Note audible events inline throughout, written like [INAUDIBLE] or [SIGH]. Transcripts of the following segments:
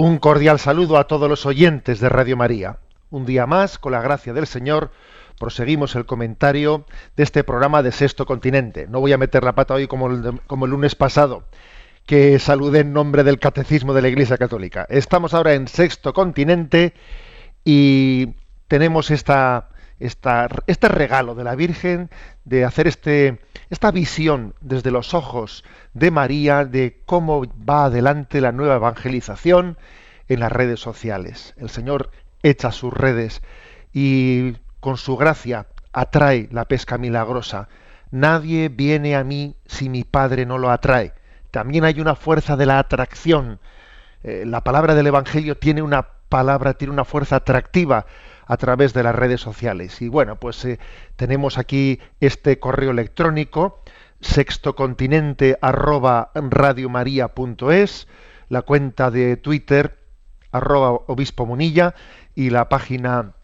Un cordial saludo a todos los oyentes de Radio María. Un día más, con la gracia del Señor, proseguimos el comentario de este programa de Sexto Continente. No voy a meter la pata hoy como el, lunes pasado, que saludé en nombre del Catecismo de la Iglesia Católica. Estamos ahora en Sexto Continente y tenemos esta, este regalo de la Virgen de hacer este, esta visión desde los ojos de María de cómo va adelante la nueva evangelización en las redes sociales. El Señor echa sus redes y con su gracia atrae la pesca milagrosa. Nadie viene a mí si mi Padre no lo atrae. También hay una fuerza de la atracción. Eh, la palabra del Evangelio tiene una palabra, tiene una fuerza atractiva a través de las redes sociales. Y bueno, pues eh, tenemos aquí este correo electrónico sextocontinente la cuenta de Twitter arroba obispo munilla y la página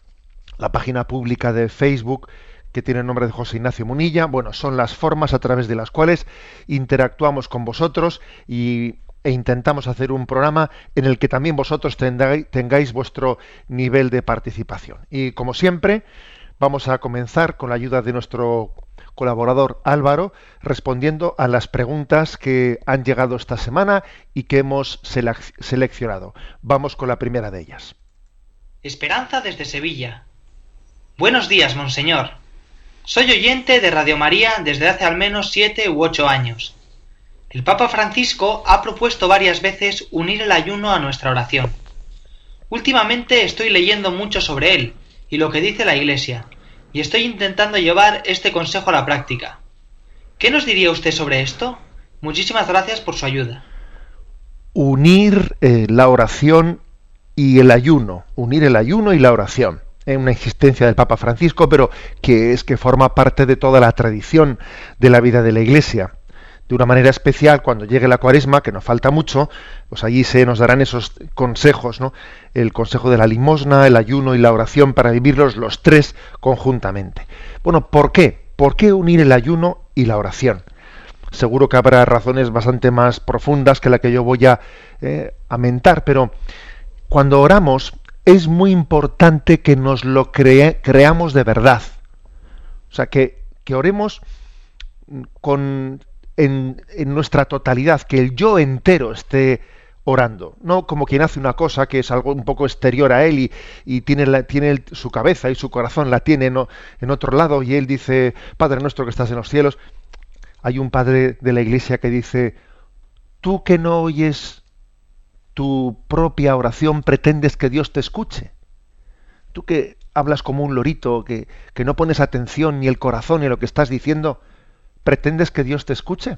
la página pública de Facebook que tiene el nombre de José Ignacio Munilla. Bueno, son las formas a través de las cuales interactuamos con vosotros y, e intentamos hacer un programa en el que también vosotros tengáis, vuestro nivel de participación. Y como siempre, vamos a comenzar con la ayuda de nuestro colaborador Álvaro, respondiendo a las preguntas que han llegado esta semana y que hemos selec- seleccionado. Vamos con la primera de ellas. Esperanza desde Sevilla. Buenos días, monseñor. Soy oyente de Radio María desde hace al menos siete u ocho años. El Papa Francisco ha propuesto varias veces unir el ayuno a nuestra oración. Últimamente estoy leyendo mucho sobre él y lo que dice la Iglesia, y estoy intentando llevar este consejo a la práctica. ¿Qué nos diría usted sobre esto? Muchísimas gracias por su ayuda. Unir eh, la oración y el ayuno, unir el ayuno y la oración. Es una insistencia del Papa Francisco, pero que es que forma parte de toda la tradición de la vida de la Iglesia. De una manera especial, cuando llegue la cuaresma, que nos falta mucho, pues allí se nos darán esos consejos, ¿no? El consejo de la limosna, el ayuno y la oración para vivirlos los tres conjuntamente. Bueno, ¿por qué? ¿Por qué unir el ayuno y la oración? Seguro que habrá razones bastante más profundas que la que yo voy a, eh, mentar, pero cuando oramos es muy importante que nos lo cree- creamos de verdad. O sea, que, que oremos con, en, en nuestra totalidad, que el yo entero esté orando, no como quien hace una cosa que es algo un poco exterior a él y, y tiene, la- tiene su cabeza y su corazón la tiene no- en otro lado y él dice, Padre nuestro que estás en los cielos. Hay un padre de la iglesia que dice, tú que no oyes tu propia oración pretendes que Dios te escuche. Tú que hablas como un lorito, que, que no pones atención ni el corazón ni lo que estás diciendo, pretendes que Dios te escuche.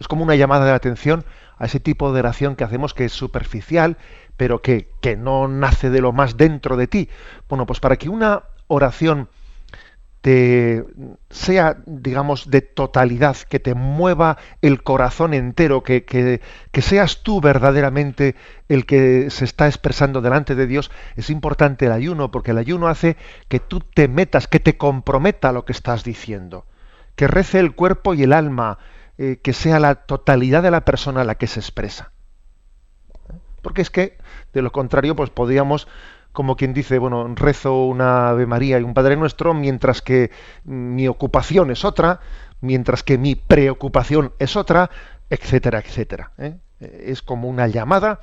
Es como una llamada de atención a ese tipo de oración que hacemos que es superficial, pero que, que no nace de lo más dentro de ti. Bueno, pues para que una oración te sea, digamos, de totalidad, que te mueva el corazón entero, que, que, que seas tú verdaderamente el que se está expresando delante de Dios, es importante el ayuno, porque el ayuno hace que tú te metas, que te comprometa lo que estás diciendo, que rece el cuerpo y el alma, eh, que sea la totalidad de la persona la que se expresa. Porque es que, de lo contrario, pues podríamos como quien dice, bueno, rezo una Ave María y un Padre Nuestro, mientras que mi ocupación es otra, mientras que mi preocupación es otra, etcétera, etcétera. ¿eh? Es como una llamada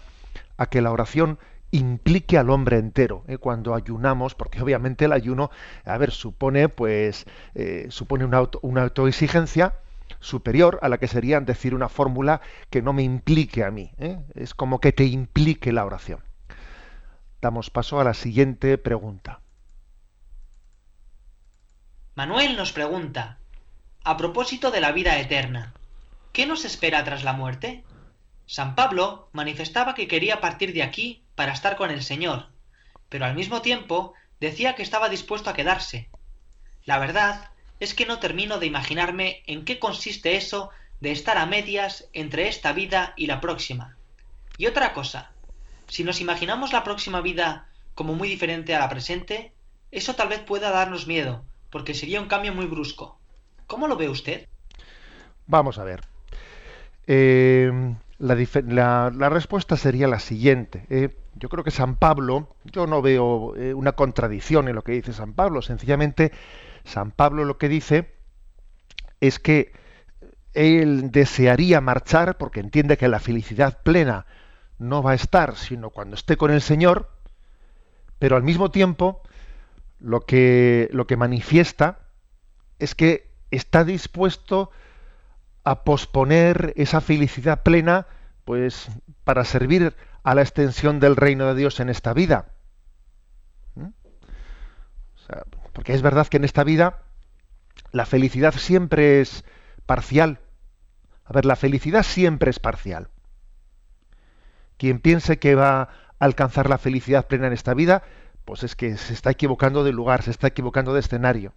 a que la oración implique al hombre entero ¿eh? cuando ayunamos porque obviamente el ayuno a ver supone pues eh, supone una, una autoexigencia superior a la que sería decir una fórmula que no me implique a mí ¿eh? es como que te implique la oración damos paso a la siguiente pregunta Manuel nos pregunta a propósito de la vida eterna ¿qué nos espera tras la muerte? San Pablo manifestaba que quería partir de aquí para estar con el Señor, pero al mismo tiempo decía que estaba dispuesto a quedarse. La verdad es que no termino de imaginarme en qué consiste eso de estar a medias entre esta vida y la próxima. Y otra cosa, si nos imaginamos la próxima vida como muy diferente a la presente, eso tal vez pueda darnos miedo, porque sería un cambio muy brusco. ¿Cómo lo ve usted? Vamos a ver. Eh, la, respuesta sería la siguiente. ¿eh? yo creo que San Pablo, yo no veo eh, una contradicción en lo que dice San Pablo, sencillamente San Pablo lo que dice es que él desearía marchar porque entiende que la felicidad plena no va a estar sino cuando esté con el Señor, pero al mismo tiempo lo que, lo que manifiesta es que está dispuesto a posponer esa felicidad plena pues para servir a la extensión del reino de Dios en esta vida. ¿Mm? porque es verdad que en esta vida la felicidad siempre es parcial. A ver, la felicidad siempre es parcial. Quien piense que va a alcanzar la felicidad plena en esta vida, pues es que se está equivocando de lugar, se está equivocando de escenario.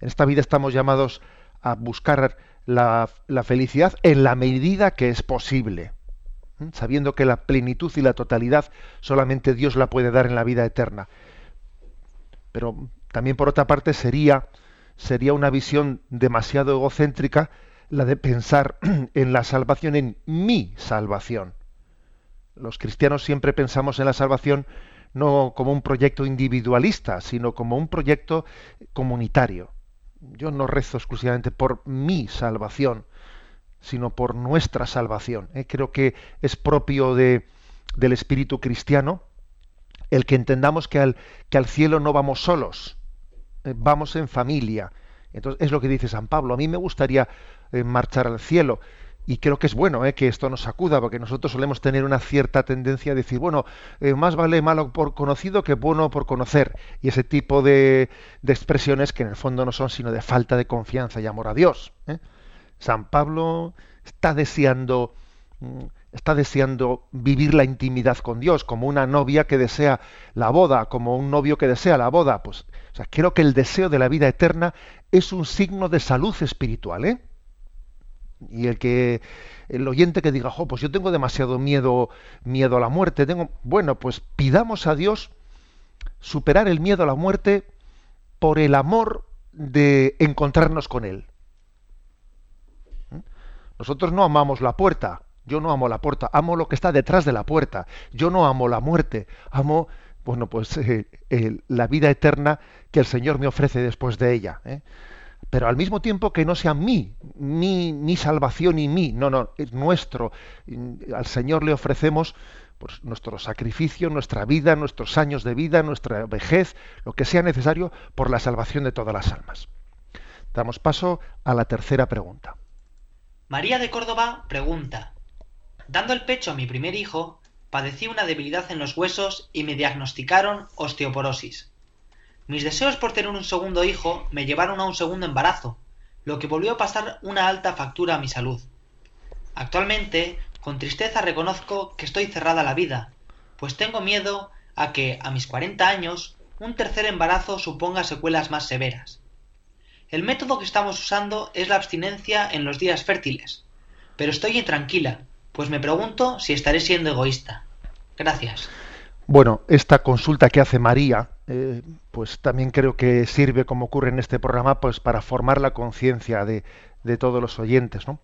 En esta vida estamos llamados a buscar la, felicidad en la medida que es posible, sabiendo que la plenitud y la totalidad solamente Dios la puede dar en la vida eterna. Pero también por otra parte sería, sería una visión demasiado egocéntrica la de pensar [CLEARS THROAT] en la salvación, en mi salvación. Los cristianos siempre pensamos en la salvación no como un proyecto individualista, sino como un proyecto comunitario yo no rezo exclusivamente por mi salvación, sino por nuestra salvación. ¿eh? Creo que es propio de, del espíritu cristiano el que entendamos que al, que al cielo no vamos solos, eh, vamos en familia. Entonces es lo que dice San Pablo. A mí me gustaría eh, marchar al cielo, y creo que es bueno eh, que esto nos sacuda, porque nosotros solemos tener una cierta tendencia a decir, bueno, eh, más vale malo por conocido que bueno por conocer, y ese tipo de, expresiones que en el fondo no son sino de falta de confianza y amor a Dios. ¿eh? San Pablo está deseando, mm, está deseando vivir la intimidad con Dios, como una novia que desea la boda, como un novio que desea la boda. Pues, o creo que el deseo de la vida eterna es un signo de salud espiritual, ¿eh? Y el que el oyente que diga, pues yo tengo demasiado miedo, miedo a la muerte, tengo, bueno, pues pidamos a Dios superar el miedo a la muerte por el amor de encontrarnos con él. ¿Mm? Nosotros no amamos la puerta, yo no amo la puerta, amo lo que está detrás de la puerta. Yo no amo la muerte, amo, bueno, pues eh, la vida eterna que el Señor me ofrece después de ella. ¿eh? Pero al mismo tiempo que no sea mí, mi, salvación y mí, no, no, es nuestro. Al Señor le ofrecemos pues, nuestro sacrificio, nuestra vida, nuestros años de vida, nuestra vejez, lo que sea necesario por la salvación de todas las almas. Damos paso a la tercera pregunta. María de Córdoba pregunta, dando el pecho a mi primer hijo, padecí una debilidad en los huesos y me diagnosticaron osteoporosis. Mis deseos por tener un segundo hijo me llevaron a un segundo embarazo, lo que volvió a pasar una alta factura a mi salud. Actualmente, con tristeza reconozco que estoy cerrada a la vida, pues tengo miedo a que, a mis 40 años, un tercer embarazo suponga secuelas más severas. El método que estamos usando es la abstinencia en los días fértiles, pero estoy intranquila, pues me pregunto si estaré siendo egoísta. Gracias. Bueno, esta consulta que hace María, eh, pues también creo que sirve, como ocurre en este programa, pues para formar la conciencia de, todos los oyentes, ¿no?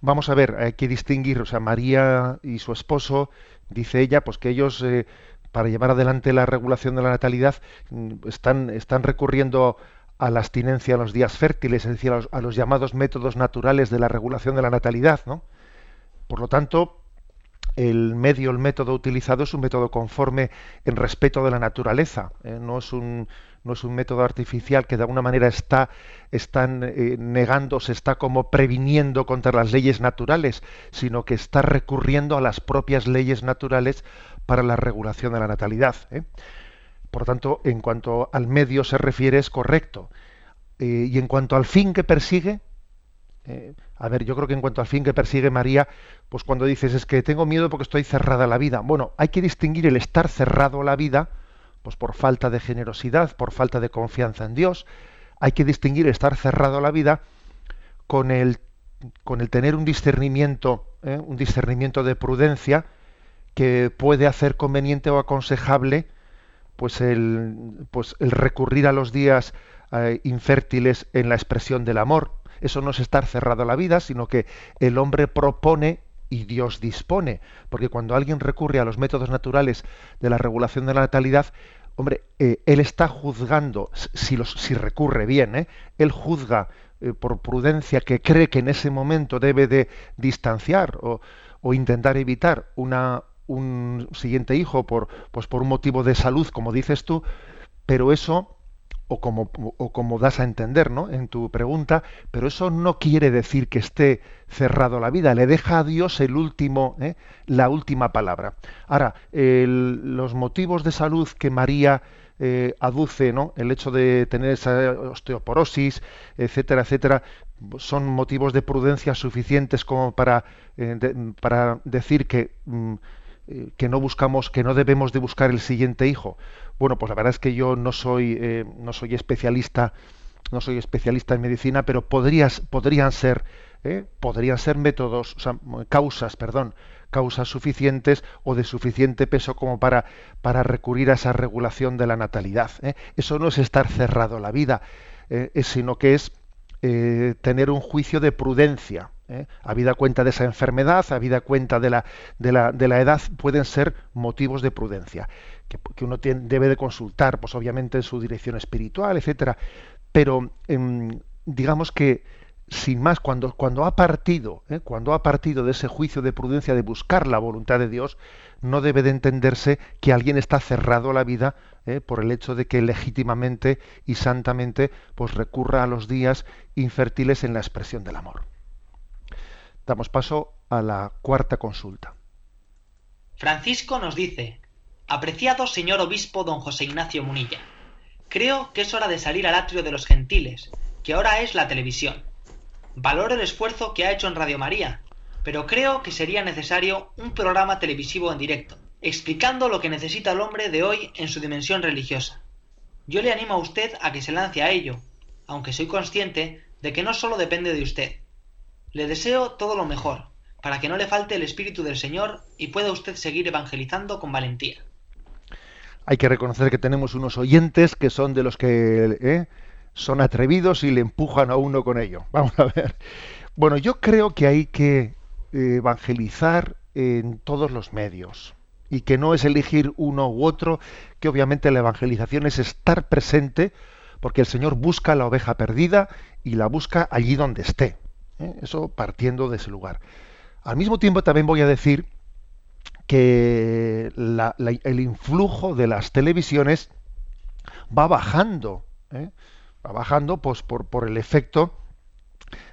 Vamos a ver, hay que distinguir, o sea, María y su esposo, dice ella, pues que ellos, eh, para llevar adelante la regulación de la natalidad, mm, están, están recurriendo a la abstinencia a los días fértiles, es decir, a los, a los llamados métodos naturales de la regulación de la natalidad, ¿no? Por lo tanto, el medio, el método utilizado es un método conforme en respeto de la naturaleza, ¿eh? no, es un, no es un método artificial que de alguna manera está están, eh, negando, se está como previniendo contra las leyes naturales, sino que está recurriendo a las propias leyes naturales para la regulación de la natalidad. ¿eh? Por tanto, en cuanto al medio se refiere, es correcto. y en cuanto al fin que persigue, a ver, yo creo que en cuanto al fin que persigue María, pues cuando dices es que tengo miedo porque estoy cerrada a la vida. Bueno, hay que distinguir el estar cerrado a la vida, pues por falta de generosidad, por falta de confianza en Dios. Hay que distinguir estar cerrado a la vida con el, con el tener un discernimiento, ¿eh? un discernimiento de prudencia que puede hacer conveniente o aconsejable pues el, pues el recurrir a los días eh, infértiles en la expresión del amor eso no es estar cerrado a la vida, sino que el hombre propone y Dios dispone. Porque cuando alguien recurre a los métodos naturales de la regulación de la natalidad, hombre, eh, él está juzgando, si, los, si recurre bien, ¿eh? él juzga eh, por prudencia que cree que en ese momento debe de distanciar o, o intentar evitar una, un siguiente hijo por, pues por un motivo de salud, como dices tú, pero eso o como, o como das a entender ¿no? en tu pregunta, pero eso no quiere decir que esté cerrado la vida, le deja a Dios el último, ¿eh? la última palabra. Ahora, los motivos de salud que María eh, aduce, ¿no? el hecho de tener esa osteoporosis, etcétera, etcétera, son motivos de prudencia suficientes como para, eh, para decir que... Mm, que no buscamos, que no debemos de buscar el siguiente hijo. Bueno, pues la verdad es que yo no soy, eh, no soy especialista, no soy especialista en medicina, pero podrías, podrían ser, eh, podrían ser métodos, causas, perdón, causas suficientes o de suficiente peso como para, para recurrir a esa regulación de la natalidad. ¿eh? Eso no es estar cerrado a la vida, sino que es tener un juicio de prudencia. Habida cuenta de esa enfermedad, habida cuenta de la, de la edad, pueden ser motivos de prudencia que, uno debe de consultar, pues obviamente en su dirección espiritual, etcétera. Pero em, digamos que sin más, cuando, cuando ha partido, ¿eh? cuando ha partido de ese juicio de prudencia de buscar la voluntad de Dios, no debe de entenderse que alguien está cerrado a la vida ¿eh? por el hecho de que legítimamente y santamente pues recurra a los días infértiles en la expresión del amor. Damos paso a la cuarta consulta. Francisco nos dice, Apreciado señor obispo don José Ignacio Munilla, creo que es hora de salir al atrio de los gentiles, que ahora es la televisión. Valoro el esfuerzo que ha hecho en Radio María, pero creo que sería necesario un programa televisivo en directo, explicando lo que necesita el hombre de hoy en su dimensión religiosa. Yo le animo a usted a que se lance a ello, aunque soy consciente de que no solo depende de usted. Le deseo todo lo mejor, para que no le falte el Espíritu del Señor y pueda usted seguir evangelizando con valentía hay que reconocer que tenemos unos oyentes que son de los que ¿eh? son atrevidos y le empujan a uno con ello. [LAUGHS] Vamos a ver. Bueno, yo creo que hay que eh, evangelizar en todos los medios y que no es elegir uno u otro, que obviamente la evangelización es estar presente porque el Señor busca la oveja perdida y la busca allí donde esté. ¿eh? Eso partiendo de ese lugar. Al mismo tiempo también voy a decir que el influjo de las televisiones va bajando, ¿eh? va bajando pues, por, el efecto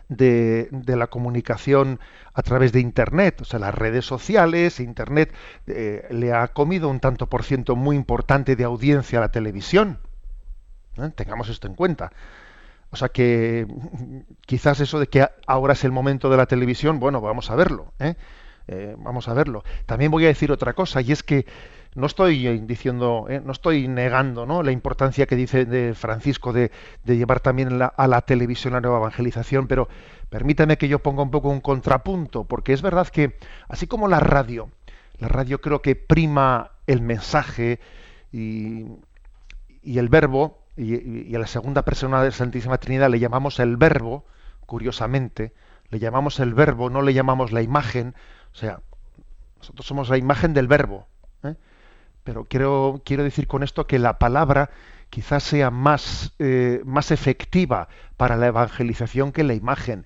de, la comunicación a través de Internet, o sea, las redes sociales, Internet eh, le ha comido un tanto por ciento muy importante de audiencia a la televisión. ¿eh? Tengamos esto en cuenta. O sea que quizás eso de que ahora es el momento de la televisión, bueno, vamos a verlo. ¿eh? Eh, vamos a verlo. También voy a decir otra cosa, y es que no estoy diciendo, eh, no estoy negando ¿no? la importancia que dice de Francisco de, llevar también a la televisión la nueva evangelización, pero permítame que yo ponga un poco un contrapunto, porque es verdad que, así como la radio, la radio creo que prima el mensaje y, el verbo, y, y, a la segunda persona de Santísima Trinidad le llamamos el verbo, curiosamente, le llamamos el verbo, no le llamamos la imagen, o sea, nosotros somos la imagen del verbo. ¿eh? Pero quiero, quiero decir con esto que la palabra quizás sea más, eh, más efectiva para la evangelización que la imagen.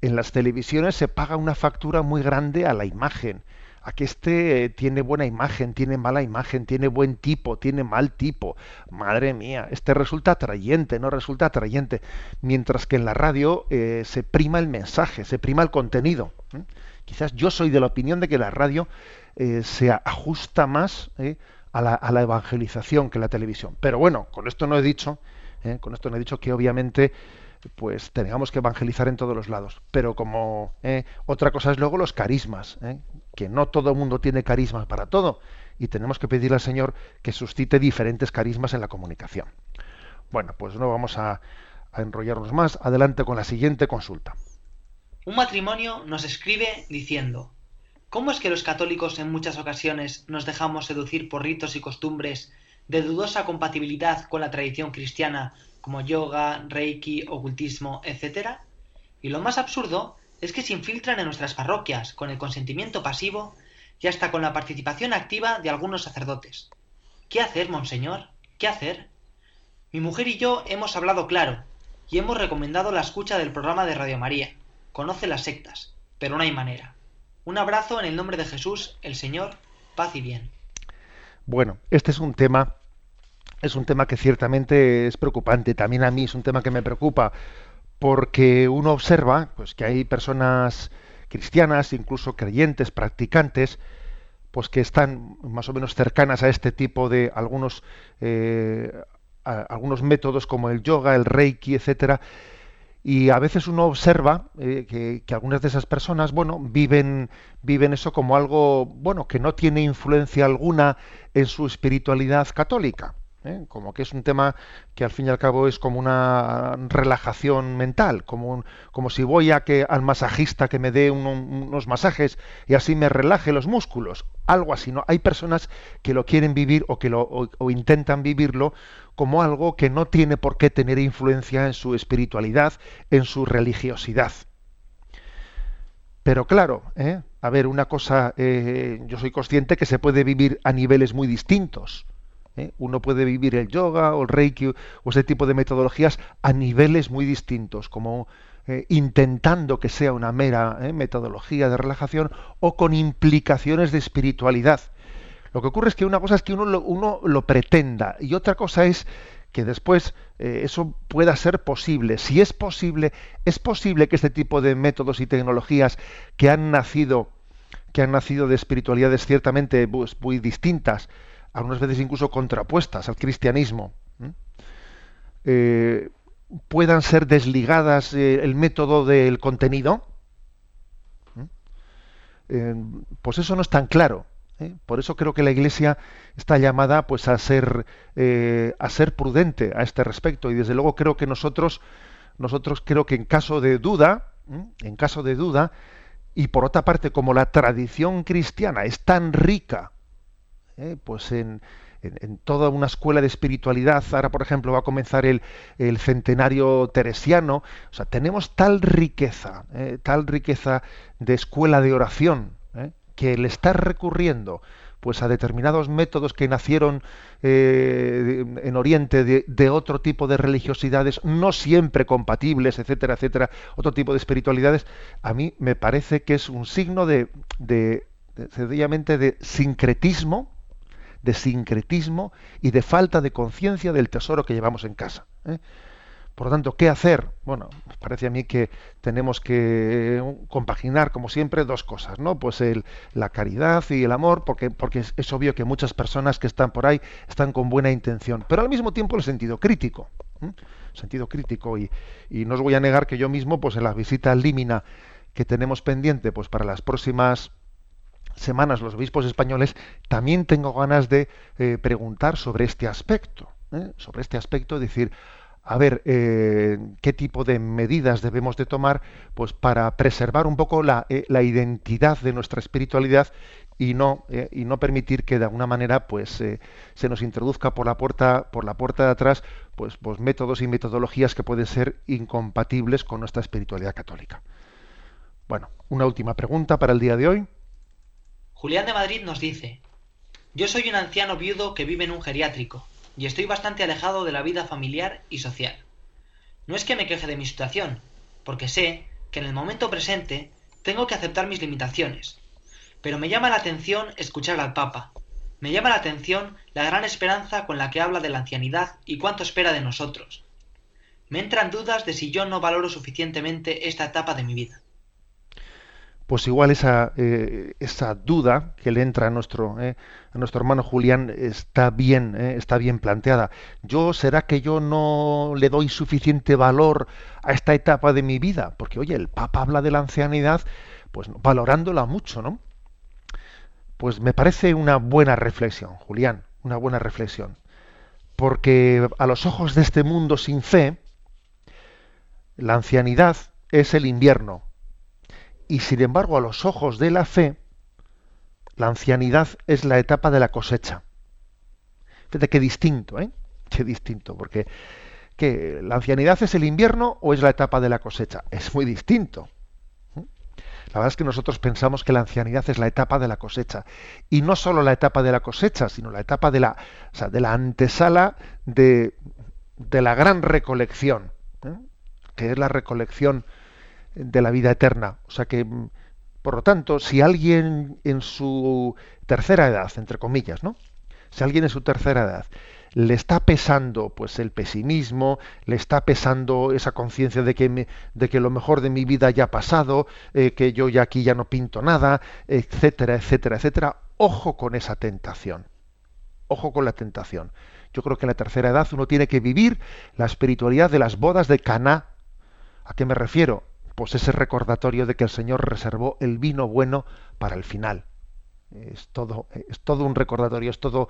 en las televisiones se paga una factura muy grande a la imagen a que este tiene buena imagen, tiene mala imagen, tiene buen tipo, tiene mal tipo. Madre mía, este resulta atrayente, no resulta atrayente. Mientras que en la radio eh, se prima el mensaje, se prima el contenido. Quizás yo soy de la opinión de que la radio eh, se ajusta más eh, a la, evangelización que la televisión. Pero bueno, con esto no he dicho, con esto no he dicho que obviamente pues tengamos que evangelizar en todos los lados. Pero como eh, otra cosa es luego los carismas, eh, que no todo el mundo tiene carismas para todo, y tenemos que pedirle al Señor que suscite diferentes carismas en la comunicación. Bueno, pues no vamos a enrollarnos más. Adelante con la siguiente consulta. Un matrimonio nos escribe diciendo, ¿cómo es que los católicos en muchas ocasiones nos dejamos seducir por ritos y costumbres de dudosa compatibilidad con la tradición cristiana como yoga, reiki, ocultismo, etc. Y lo más absurdo es que se infiltran en nuestras parroquias con el consentimiento pasivo y hasta con la participación activa de algunos sacerdotes. ¿Qué hacer, monseñor? ¿Qué hacer? Mi mujer y yo hemos hablado claro y hemos recomendado la escucha del programa de Radio María. Conoce las sectas, pero no hay manera. Un abrazo en el nombre de Jesús, el Señor, paz y bien. Bueno, este es un tema es un tema que ciertamente es preocupante. También a mí es un tema que me preocupa porque uno observa pues, que hay personas cristianas, incluso creyentes, practicantes, pues que están más o menos cercanas a este tipo de algunos eh, algunos métodos como el yoga, el reiki, etcétera. Y a veces uno observa eh, que, que, algunas de esas personas, bueno, viven, viven eso como algo, bueno, que no tiene influencia alguna en su espiritualidad católica. ¿Eh? como que es un tema que al fin y al cabo es como una relajación mental, como, como si voy a que al masajista que me dé unos masajes y así me relaje los músculos, algo así. ¿no? Hay personas que lo quieren vivir o que lo o, intentan vivirlo como algo que no tiene por qué tener influencia en su espiritualidad, en su religiosidad. Pero claro, ¿eh? a ver, una cosa, eh, yo soy consciente que se puede vivir a niveles muy distintos. ¿Eh? Uno puede vivir el yoga o el reiki o ese tipo de metodologías a niveles muy distintos, como eh, intentando que sea una mera ¿eh? metodología de relajación o con implicaciones de espiritualidad. Lo que ocurre es que una cosa es que uno lo, uno lo pretenda y otra cosa es que después eso pueda ser posible. Si es posible, es posible que este tipo de métodos y tecnologías que han nacido, que han nacido de espiritualidades ciertamente pues, muy distintas, algunas veces incluso contrapuestas al cristianismo, eh, puedan ser desligadas eh, el método del contenido, eh, pues eso no es tan claro. Por eso creo que la Iglesia está llamada pues a ser a ser prudente a este respecto. Y desde luego creo que nosotros nosotros creo que en caso de duda en caso de duda y por otra parte como la tradición cristiana es tan rica ¿eh? pues en, toda una escuela de espiritualidad. Ahora, por ejemplo, va a comenzar el, centenario teresiano. O sea, tenemos tal riqueza, ¿eh? tal riqueza de escuela de oración, ¿eh? que el estar recurriendo pues a determinados métodos que nacieron en Oriente de, de, otro tipo de religiosidades, no siempre compatibles, etcétera, etcétera, otro tipo de espiritualidades, a mí me parece que es un signo de, de, de sencillamente de sincretismo, de sincretismo y de falta de conciencia del tesoro que llevamos en casa. ¿eh? Por lo tanto, ¿qué hacer? Bueno, me parece a mí que tenemos que eh, compaginar, como siempre, dos cosas, ¿no? Pues la caridad y el amor, porque, es, obvio que muchas personas que están por ahí están con buena intención, pero al mismo tiempo el sentido crítico, sentido crítico. Y, y, no os voy a negar que yo mismo, pues en la visita Límina que tenemos pendiente, pues para las próximas semanas los obispos españoles, también tengo ganas de eh, preguntar sobre este aspecto, ¿eh? sobre este aspecto, decir, a ver, eh, qué tipo de medidas debemos de tomar, pues para preservar un poco la, la identidad de nuestra espiritualidad y no y no permitir que de alguna manera pues se nos introduzca por la puerta por la puerta de atrás pues, pues métodos y metodologías que pueden ser incompatibles con nuestra espiritualidad católica. Bueno, una última pregunta para el día de hoy. Julián de Madrid nos dice, yo soy un anciano viudo que vive en un geriátrico y estoy bastante alejado de la vida familiar y social. No es que me queje de mi situación, porque sé que en el momento presente tengo que aceptar mis limitaciones. Pero me llama la atención escuchar al Papa. Me llama la atención la gran esperanza con la que habla de la ancianidad y cuánto espera de nosotros. Me entran dudas de si yo no valoro suficientemente esta etapa de mi vida pues igual esa, eh, esa duda que le entra a nuestro, eh, a nuestro hermano Julián está bien, eh, está bien planteada. Yo será que yo no le doy suficiente valor a esta etapa de mi vida, porque oye, el Papa habla de la ancianidad, pues valorándola mucho, ¿no? Pues me parece una buena reflexión, Julián, una buena reflexión, porque a los ojos de este mundo sin fe, la ancianidad es el invierno y sin embargo, a los ojos de la fe, la ancianidad es la etapa de la cosecha. Fíjate qué distinto, ¿eh? Qué distinto, porque ¿qué, ¿la ancianidad es el invierno o es la etapa de la cosecha? Es muy distinto. La verdad es que nosotros pensamos que la ancianidad es la etapa de la cosecha. Y no solo la etapa de la cosecha, sino la etapa de la, de la antesala de, de la gran recolección, ¿eh? que es la recolección de la vida eterna. O sea que, mm, por lo tanto, si alguien en su tercera edad, entre comillas, ¿no? Si alguien en su tercera edad le está pesando pues el pesimismo, le está pesando esa conciencia de que de que lo mejor de mi vida ya ha pasado, eh, que yo ya aquí ya no pinto nada, etcétera, etcétera, etcétera, ojo con esa tentación. Ojo con la tentación. Yo creo que en la tercera edad uno tiene que vivir la espiritualidad de las bodas de Caná. ¿A qué me refiero? Pues ese recordatorio de que el Señor reservó el vino bueno para el final. Es todo, es todo un recordatorio, es todo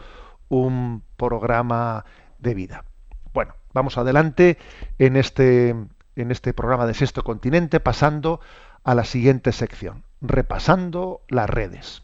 un programa de vida. Bueno, vamos adelante en este, en este programa de Sexto Continente, pasando a la siguiente sección, repasando las redes.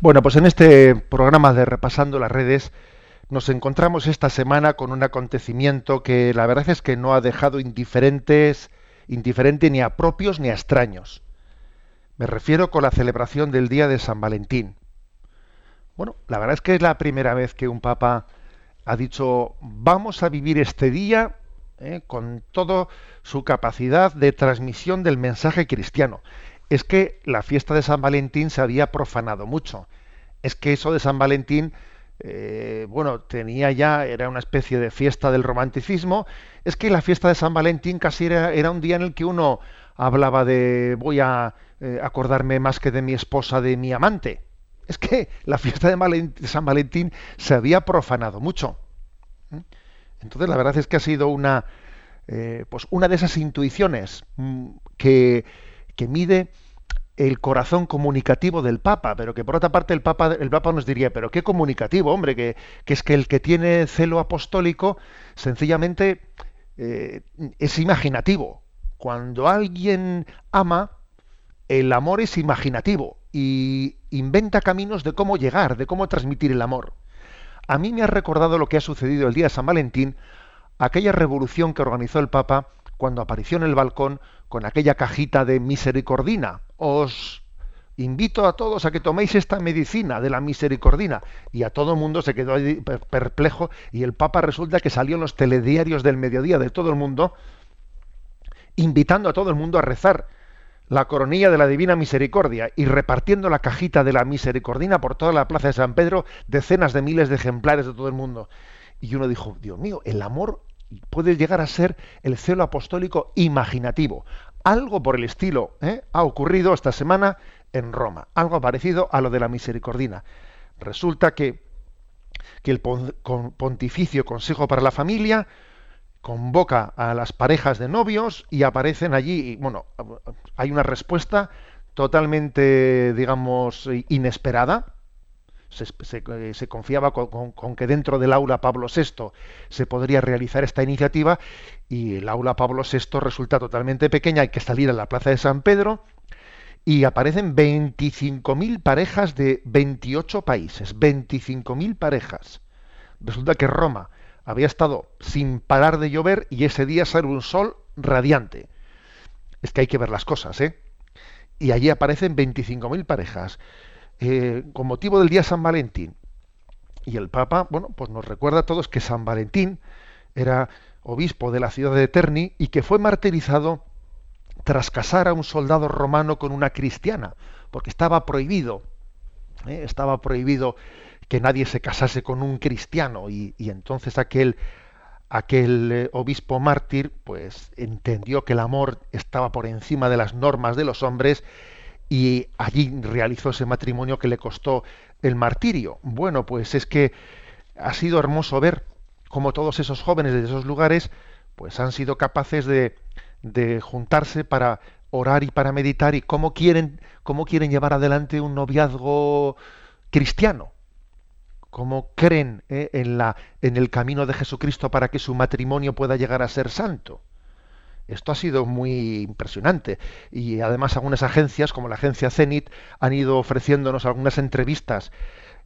Bueno, pues en este programa de Repasando las redes nos encontramos esta semana con un acontecimiento que la verdad es que no ha dejado indiferentes, indiferente ni a propios ni a extraños. Me refiero con la celebración del Día de San Valentín. Bueno, la verdad es que es la primera vez que un papa ha dicho vamos a vivir este día eh, con toda su capacidad de transmisión del mensaje cristiano es que la fiesta de San Valentín se había profanado mucho es que eso de San Valentín, eh, bueno, tenía ya, era una especie de fiesta del romanticismo, es que la fiesta de San Valentín casi era, un día en el que uno hablaba de voy a eh, acordarme más que de mi esposa, de mi amante. Es que la fiesta de, San Valentín se había profanado mucho. ¿Mm? Entonces la verdad es que ha sido una, eh, pues una de esas intuiciones mm, que, que mide el corazón comunicativo del Papa, pero que por otra parte el Papa, el Papa nos diría, pero qué comunicativo, hombre, que, es que el que tiene celo apostólico sencillamente eh, es imaginativo. Cuando alguien ama, el amor es imaginativo y inventa caminos de cómo llegar, de cómo transmitir el amor. A mí me ha recordado lo que ha sucedido el día de San Valentín, aquella revolución que organizó el Papa cuando apareció en el balcón con aquella cajita de misericordina. Os invito a todos a que toméis esta medicina de la misericordina. Y a todo el mundo se quedó perplejo y el Papa resulta que salió en los telediarios del mediodía de todo el mundo, invitando a todo el mundo a rezar la coronilla de la Divina Misericordia y repartiendo la cajita de la misericordina por toda la plaza de San Pedro, decenas de miles de ejemplares de todo el mundo. Y uno dijo, Dios mío, el amor puede llegar a ser el celo apostólico imaginativo. Algo por el estilo ¿eh? ha ocurrido esta semana en Roma, algo parecido a lo de la misericordina. Resulta que que el Pontificio Consejo para la Familia convoca a las parejas de novios y aparecen allí, bueno, hay una respuesta totalmente, digamos, inesperada. Se, confiaba con, con, que dentro del aula Pablo VI se podría realizar esta iniciativa y el aula Pablo VI resulta totalmente pequeña, hay que salir a la plaza de San Pedro y aparecen 25.000 parejas de 28 países, 25.000 parejas. Resulta que Roma había estado sin parar de llover y ese día sale un sol radiante. Es que hay que ver las cosas, ¿eh? Y allí aparecen 25.000 parejas. Eh, con motivo del día San Valentín. Y el Papa, bueno, pues nos recuerda a todos que San Valentín era obispo de la ciudad de Terni y que fue martirizado tras casar a un soldado romano con una cristiana, porque estaba prohibido, ¿eh? estaba prohibido que nadie se casase con un cristiano y, entonces aquel aquel eh, obispo mártir pues entendió que el amor estaba por encima de las normas de los hombres y allí realizó ese matrimonio que le costó el martirio. Bueno, pues es que ha sido hermoso ver cómo todos esos jóvenes de esos lugares pues han sido capaces de, de juntarse para orar y para meditar y cómo quieren, cómo quieren llevar adelante un noviazgo cristiano, cómo creen eh, en, la, en el camino de Jesucristo para que su matrimonio pueda llegar a ser santo. Esto ha sido muy impresionante y además algunas agencias como la agencia Zenit han ido ofreciéndonos algunas entrevistas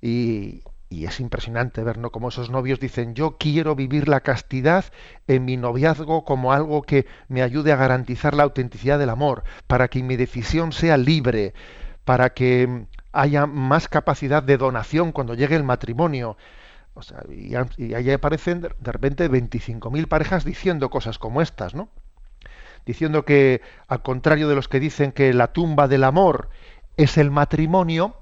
y, y es impresionante ver ¿no? cómo esos novios dicen yo quiero vivir la castidad en mi noviazgo como algo que me ayude a garantizar la autenticidad del amor, para que mi decisión sea libre, para que haya más capacidad de donación cuando llegue el matrimonio. O sea, y, y ahí aparecen de repente 25.000 parejas diciendo cosas como estas, ¿no? Diciendo que, al contrario de los que dicen que la tumba del amor es el matrimonio,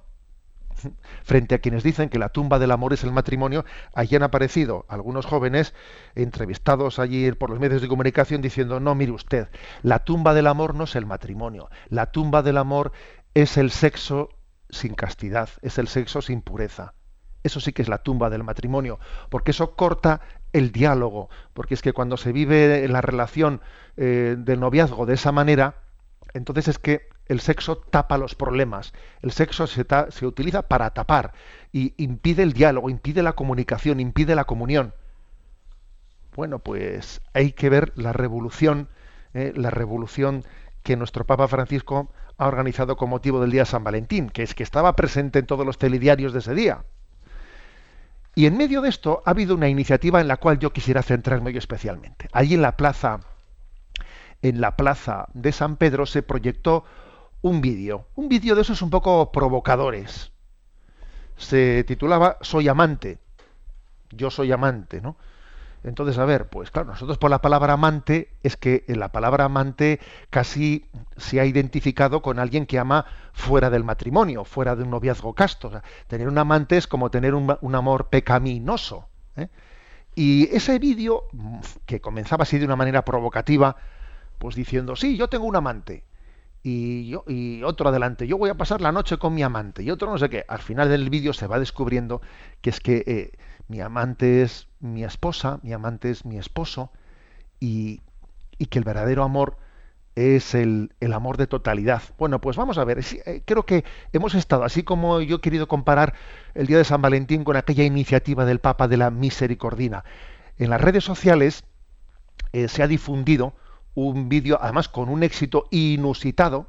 [LAUGHS] frente a quienes dicen que la tumba del amor es el matrimonio, allí han aparecido algunos jóvenes entrevistados allí por los medios de comunicación diciendo, no, mire usted, la tumba del amor no es el matrimonio, la tumba del amor es el sexo sin castidad, es el sexo sin pureza. Eso sí que es la tumba del matrimonio, porque eso corta el diálogo, porque es que cuando se vive la relación eh, del noviazgo de esa manera, entonces es que el sexo tapa los problemas. El sexo se, utiliza para tapar y impide el diálogo, impide la comunicación, impide la comunión. Bueno, pues hay que ver la revolución, eh, la revolución que nuestro Papa Francisco ha organizado con motivo del día San Valentín, que es que estaba presente en todos los telediarios de ese día. Y en medio de esto ha habido una iniciativa en la cual yo quisiera centrarme especialmente. Allí en la plaza, en la plaza de San Pedro se proyectó un vídeo, un vídeo de esos un poco provocadores. Se titulaba Soy amante. Yo soy amante, ¿no? Entonces, a ver, pues claro, nosotros por la palabra amante es que la palabra amante casi se ha identificado con alguien que ama fuera del matrimonio, fuera de un noviazgo casto. tener un amante es como tener un, amor pecaminoso. ¿eh? Y ese vídeo, que comenzaba así de una manera provocativa, pues diciendo, sí, yo tengo un amante y, yo, y otro adelante, yo voy a pasar la noche con mi amante y otro no sé qué. Al final del vídeo se va descubriendo que es que eh, mi amante es mi esposa, mi amante es mi esposo y, y que el verdadero amor es el, el, amor de totalidad. Bueno, pues vamos a ver, eh, creo que hemos estado, así como yo he querido comparar el Día de San Valentín con aquella iniciativa del Papa de la Misericordina, en las redes sociales eh, se ha difundido un vídeo, además con un éxito inusitado,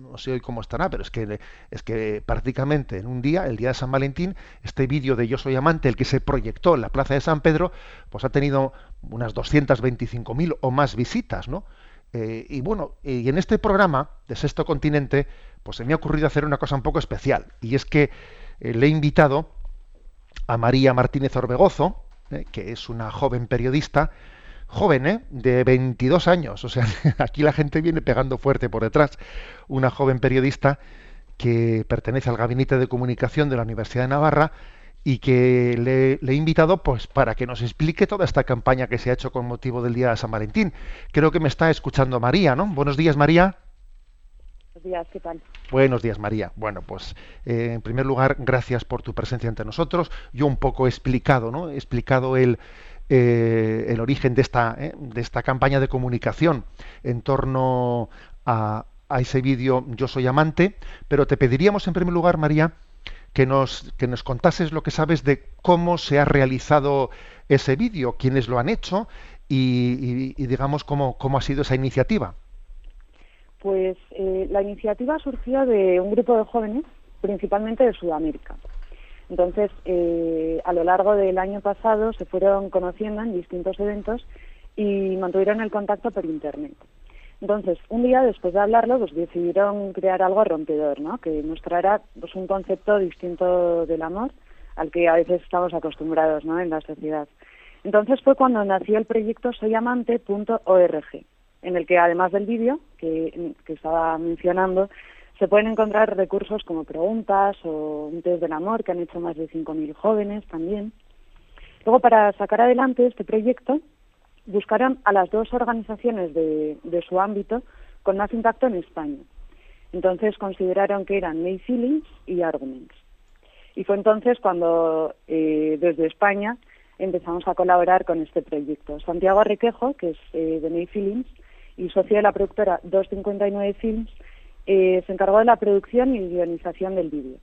no sé hoy cómo estará, pero es que, es que prácticamente en un día, el día de San Valentín, este vídeo de Yo Soy Amante, el que se proyectó en la Plaza de San Pedro, pues ha tenido unas 225.000 o más visitas, ¿no? Eh, y bueno, y en este programa de Sexto Continente, pues se me ha ocurrido hacer una cosa un poco especial, y es que eh, le he invitado a María Martínez Orbegozo, eh, que es una joven periodista, joven, ¿eh? de 22 años. O sea, [LAUGHS] aquí la gente viene pegando fuerte por detrás. Una joven periodista que pertenece al Gabinete de Comunicación de la Universidad de Navarra y que le, he invitado pues para que nos explique toda esta campaña que se ha hecho con motivo del Día de San Valentín. Creo que me está escuchando María, ¿no? Buenos días, María. días, ¿qué tal? Buenos días, María. Bueno, pues eh, en primer lugar, gracias por tu presencia entre nosotros. Yo un poco he explicado, ¿no? He explicado el, eh, el origen de esta, eh, de esta campaña de comunicación en torno a, a ese vídeo Yo soy amante, pero te pediríamos en primer lugar, María, que nos, que nos contases lo que sabes de cómo se ha realizado ese vídeo, quiénes lo han hecho y, digamos cómo, cómo ha sido esa iniciativa. Pues eh, la iniciativa surgió de un grupo de jóvenes, principalmente de Sudamérica. Entonces, eh, a lo largo del año pasado se fueron conociendo en distintos eventos y mantuvieron el contacto por Internet. Entonces, un día después de hablarlo, pues decidieron crear algo rompedor, ¿no? Que mostrara pues, un concepto distinto del amor al que a veces estamos acostumbrados, ¿no? En la sociedad. Entonces fue cuando nació el proyecto soyamante.org, en el que además del vídeo que, que estaba mencionando, se pueden encontrar recursos como preguntas o un test del amor que han hecho más de 5.000 jóvenes también. Luego, para sacar adelante este proyecto, buscaron a las dos organizaciones de, su ámbito con más impacto en España. Entonces consideraron que eran May Feelings y Arguments. Y fue entonces cuando eh, desde España empezamos a colaborar con este proyecto. Santiago Requejo, que es eh, de May Feelings y socio de la productora 259 Films, eh, se encargó de la producción y guionización del vídeo.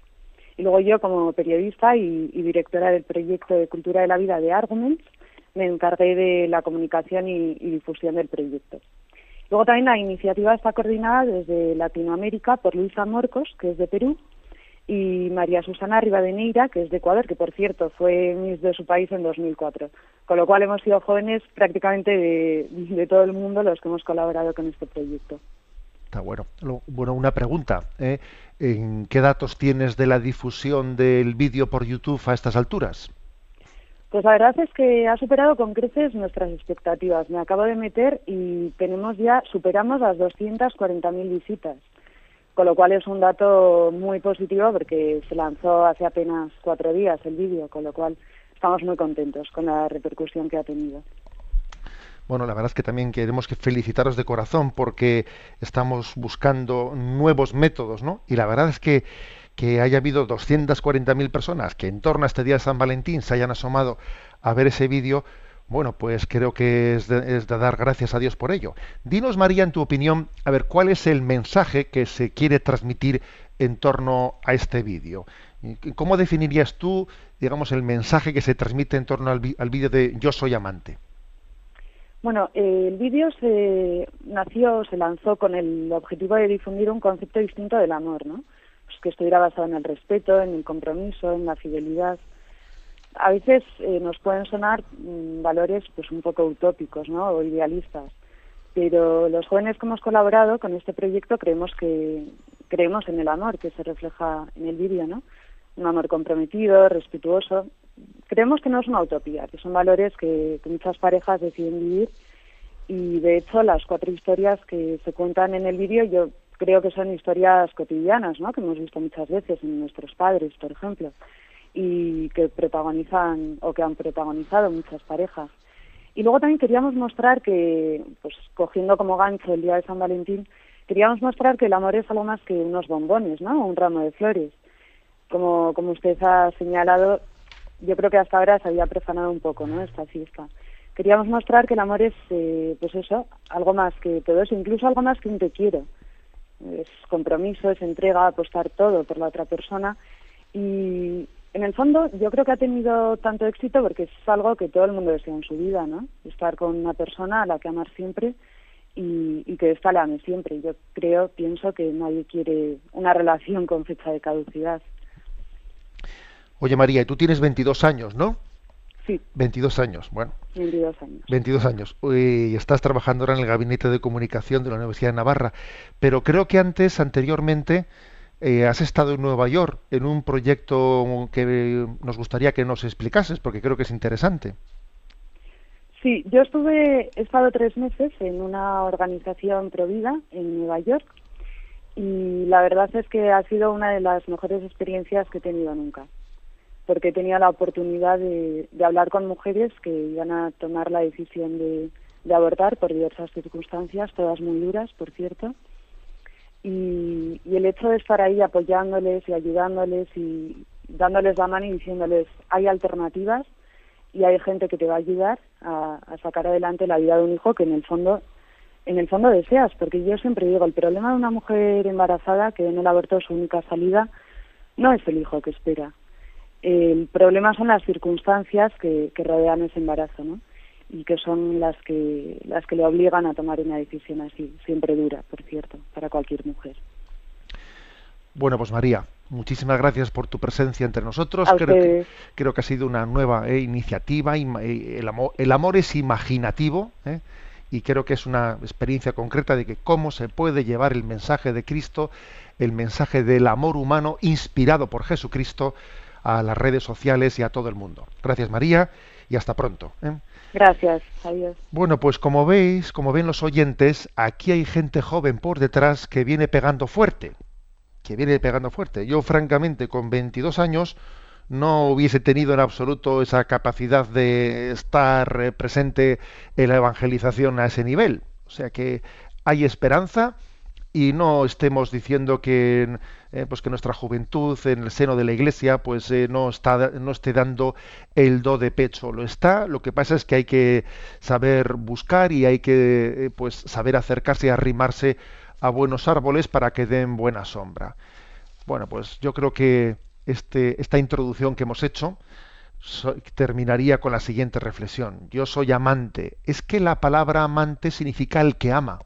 Y luego yo, como periodista y, y, directora del proyecto de Cultura de la Vida de Arguments, me encargué de la comunicación y, difusión del proyecto. Luego también la iniciativa está coordinada desde Latinoamérica por Luisa Morcos, que es de Perú, y María Susana Rivadeneira, que es de Ecuador, que por cierto fue Miss de su país en 2004. Con lo cual hemos sido jóvenes prácticamente de, todo el mundo los que hemos colaborado con este proyecto. Está bueno. Bueno, una pregunta. ¿eh? ¿En qué datos tienes de la difusión del vídeo por YouTube a estas alturas? Pues la verdad es que ha superado con creces nuestras expectativas. Me acabo de meter y tenemos ya, superamos las 240.000 visitas, con lo cual es un dato muy positivo porque se lanzó hace apenas cuatro días el vídeo, con lo cual estamos muy contentos con la repercusión que ha tenido. Bueno, la verdad es que también queremos que felicitaros de corazón porque estamos buscando nuevos métodos, ¿no? Y la verdad es que que haya habido 240.000 personas que en torno a este día de San Valentín se hayan asomado a ver ese vídeo, bueno, pues creo que es de, dar gracias a Dios por ello. Dinos, María, en tu opinión, a ver, ¿cuál es el mensaje que se quiere transmitir en torno a este vídeo? ¿Cómo definirías tú, digamos, el mensaje que se transmite en torno al, vídeo de Yo soy amante? Bueno, el vídeo se nació, se lanzó con el objetivo de difundir un concepto distinto del amor, ¿no? que estuviera basado en el respeto, en el compromiso, en la fidelidad. A veces eh, nos pueden sonar mm, valores pues un poco utópicos, ¿no? O idealistas. Pero los jóvenes que hemos colaborado con este proyecto creemos que creemos en el amor que se refleja en el vídeo, ¿no? Un amor comprometido, respetuoso. Creemos que no es una utopía, que son valores que, muchas parejas deciden vivir y de hecho las cuatro historias que se cuentan en el vídeo yo creo que son historias cotidianas, ¿no? Que hemos visto muchas veces en nuestros padres, por ejemplo, y que protagonizan o que han protagonizado muchas parejas. Y luego también queríamos mostrar que, pues cogiendo como gancho el día de San Valentín, queríamos mostrar que el amor es algo más que unos bombones, ¿no? Un ramo de flores. Como, como usted ha señalado, yo creo que hasta ahora se había profanado un poco, ¿no? Esta fiesta. Queríamos mostrar que el amor es, eh, pues eso, algo más que todo eso, incluso algo más que un te quiero es compromiso, es entrega, apostar todo por la otra persona y en el fondo yo creo que ha tenido tanto éxito porque es algo que todo el mundo desea en su vida, ¿no? Estar con una persona a la que amar siempre y, y que esta le ame siempre. Yo creo, pienso que nadie quiere una relación con fecha de caducidad. Oye María, y tú tienes 22 años, ¿no? Sí. 22 años, bueno. 22 años. 22 años. Y estás trabajando ahora en el Gabinete de Comunicación de la Universidad de Navarra. Pero creo que antes, anteriormente, eh, has estado en Nueva York en un proyecto que nos gustaría que nos explicases, porque creo que es interesante. Sí, yo estuve, he estado tres meses en una organización Provida en Nueva York y la verdad es que ha sido una de las mejores experiencias que he tenido nunca porque tenía la oportunidad de, hablar con mujeres que iban a tomar la decisión de, abortar por diversas circunstancias, todas muy duras, por cierto. Y, el hecho de estar ahí apoyándoles y ayudándoles y dándoles la mano y diciéndoles hay alternativas y hay gente que te va a ayudar a, sacar adelante la vida de un hijo que en el fondo en el fondo deseas, porque yo siempre digo, el problema de una mujer embarazada que en el aborto su única salida no es el hijo que espera. El problema son las circunstancias que, que rodean ese embarazo, ¿no? Y que son las que, las que le obligan a tomar una decisión así, siempre dura, por cierto, para cualquier mujer. Bueno, pues María, muchísimas gracias por tu presencia entre nosotros. A Creo que, creo que ha sido una nueva eh, iniciativa. eh, El amor, el amor es imaginativo eh, y creo que es una experiencia concreta de que cómo se puede llevar el mensaje de Cristo, el mensaje del amor humano inspirado por Jesucristo a las redes sociales y a todo el mundo. Gracias María y hasta pronto. eh. Gracias, adiós. Bueno, pues como veis, como ven los oyentes, aquí hay gente joven por detrás que viene pegando fuerte, que viene pegando fuerte. Yo, francamente, con 22 años, no hubiese tenido en absoluto esa capacidad de estar eh, presente en la evangelización a ese nivel. O sea que hay esperanza y no estemos diciendo que eh, pues que nuestra juventud en el seno de la iglesia pues eh, no está no esté dando el do de pecho. Lo está lo que pasa es que hay que saber buscar y hay que eh, pues saber acercarse y arrimarse a buenos árboles para que den buena sombra. Bueno pues yo creo que este esta introducción que hemos hecho terminaría con la siguiente reflexión. Yo soy amante. Es que la palabra amante significa el que ama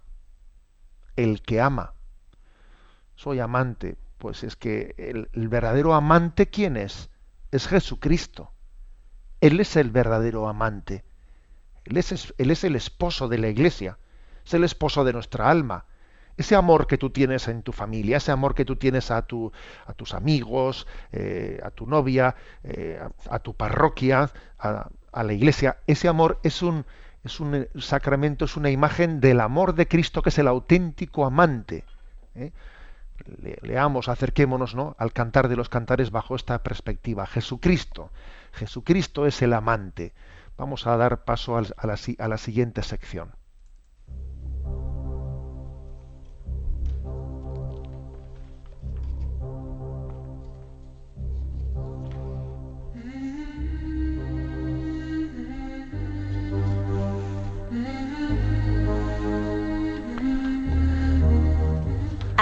el que ama. Soy amante. Pues es que el, verdadero amante, ¿quién es? Es Jesucristo. Él es el verdadero amante. Él es, el esposo de la iglesia. Es el esposo de nuestra alma. Ese amor que tú tienes en tu familia, ese amor que tú tienes a, tu, a tus amigos, eh, a tu novia, eh, a, tu parroquia, a la iglesia, ese amor es un, es un eh, sacramento, es una imagen del amor de Cristo que es el auténtico amante. ¿eh? Le- leamos, acerquémonos ¿no? al cantar de los cantares bajo esta perspectiva. Jesucristo, Jesucristo es el amante. Vamos a dar paso a la siguiente sección.